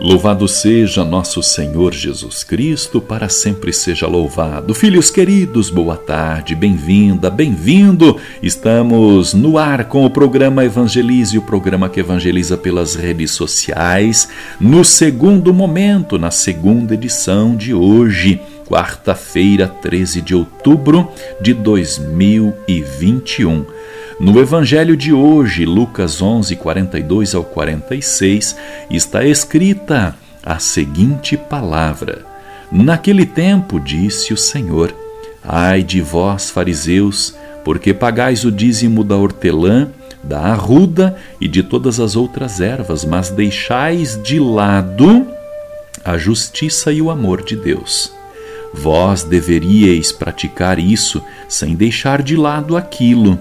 Louvado seja nosso Senhor Jesus Cristo, para sempre seja louvado. Filhos queridos, boa tarde, bem-vinda, bem-vindo. Estamos no ar com o programa Evangelize, o programa que evangeliza pelas redes sociais, no segundo momento, na segunda edição de hoje, quarta-feira, 13 de outubro de 2021. No Evangelho de hoje, Lucas 11, 42 ao 46, está escrita a seguinte palavra: Naquele tempo disse o Senhor: Ai de vós, fariseus, porque pagais o dízimo da hortelã, da arruda e de todas as outras ervas, mas deixais de lado a justiça e o amor de Deus. Vós deveríeis praticar isso sem deixar de lado aquilo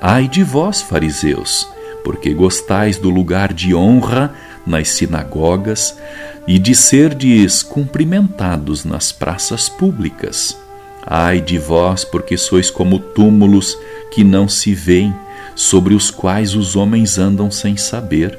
Ai de vós, fariseus, porque gostais do lugar de honra nas sinagogas e de serdes cumprimentados nas praças públicas. Ai de vós, porque sois como túmulos que não se veem, sobre os quais os homens andam sem saber.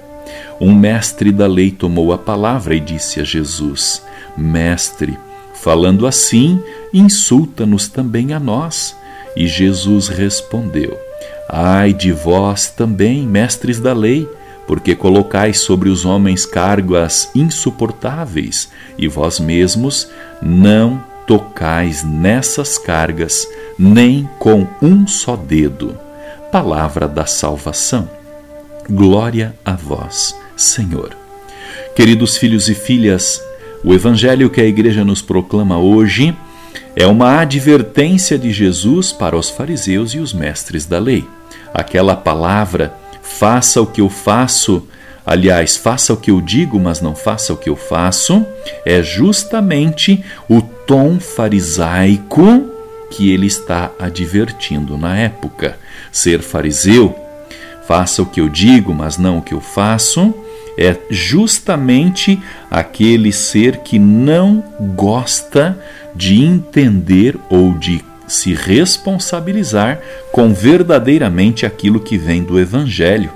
Um mestre da lei tomou a palavra e disse a Jesus: Mestre, falando assim, insulta-nos também a nós. E Jesus respondeu: Ai de vós também, mestres da lei, porque colocais sobre os homens cargas insuportáveis, e vós mesmos não tocais nessas cargas, nem com um só dedo. Palavra da salvação. Glória a vós, Senhor. Queridos filhos e filhas, o evangelho que a igreja nos proclama hoje é uma advertência de Jesus para os fariseus e os mestres da lei aquela palavra, faça o que eu faço, aliás, faça o que eu digo, mas não faça o que eu faço, é justamente o tom farisaico que ele está advertindo na época. Ser fariseu, faça o que eu digo, mas não o que eu faço, é justamente aquele ser que não gosta de entender ou de se responsabilizar com verdadeiramente aquilo que vem do Evangelho.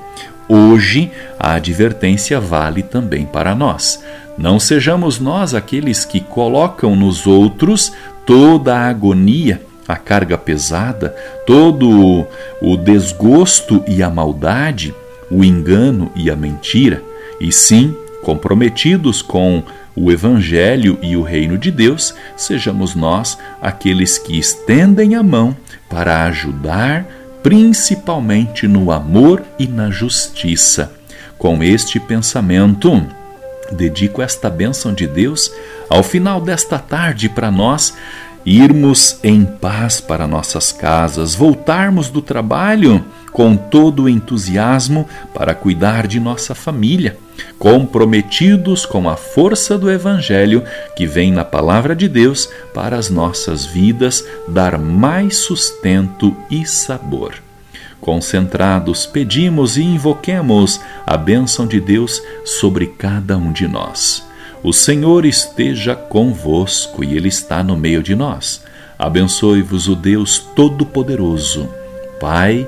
Hoje, a advertência vale também para nós. Não sejamos nós aqueles que colocam nos outros toda a agonia, a carga pesada, todo o desgosto e a maldade, o engano e a mentira, e sim comprometidos com o Evangelho e o Reino de Deus, sejamos nós aqueles que estendem a mão para ajudar, principalmente no amor e na justiça. Com este pensamento, dedico esta bênção de Deus ao final desta tarde para nós irmos em paz para nossas casas, voltarmos do trabalho com todo o entusiasmo para cuidar de nossa família comprometidos com a força do Evangelho que vem na Palavra de Deus para as nossas vidas dar mais sustento e sabor. Concentrados, pedimos e invoquemos a bênção de Deus sobre cada um de nós. O Senhor esteja convosco e Ele está no meio de nós. Abençoe-vos o Deus Todo-Poderoso, Pai,